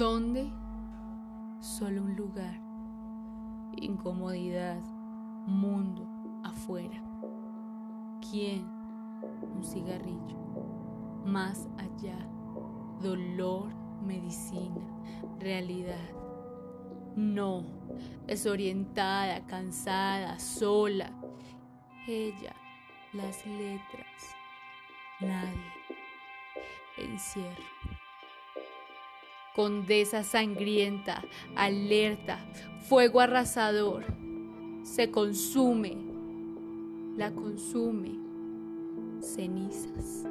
¿Dónde? Solo un lugar. Incomodidad. Mundo afuera. ¿Quién? Un cigarrillo. Más allá. Dolor, medicina, realidad. No, desorientada, cansada, sola. Ella, las letras, nadie. Encierro. Condesa sangrienta, alerta, fuego arrasador. Se consume, la consume, cenizas.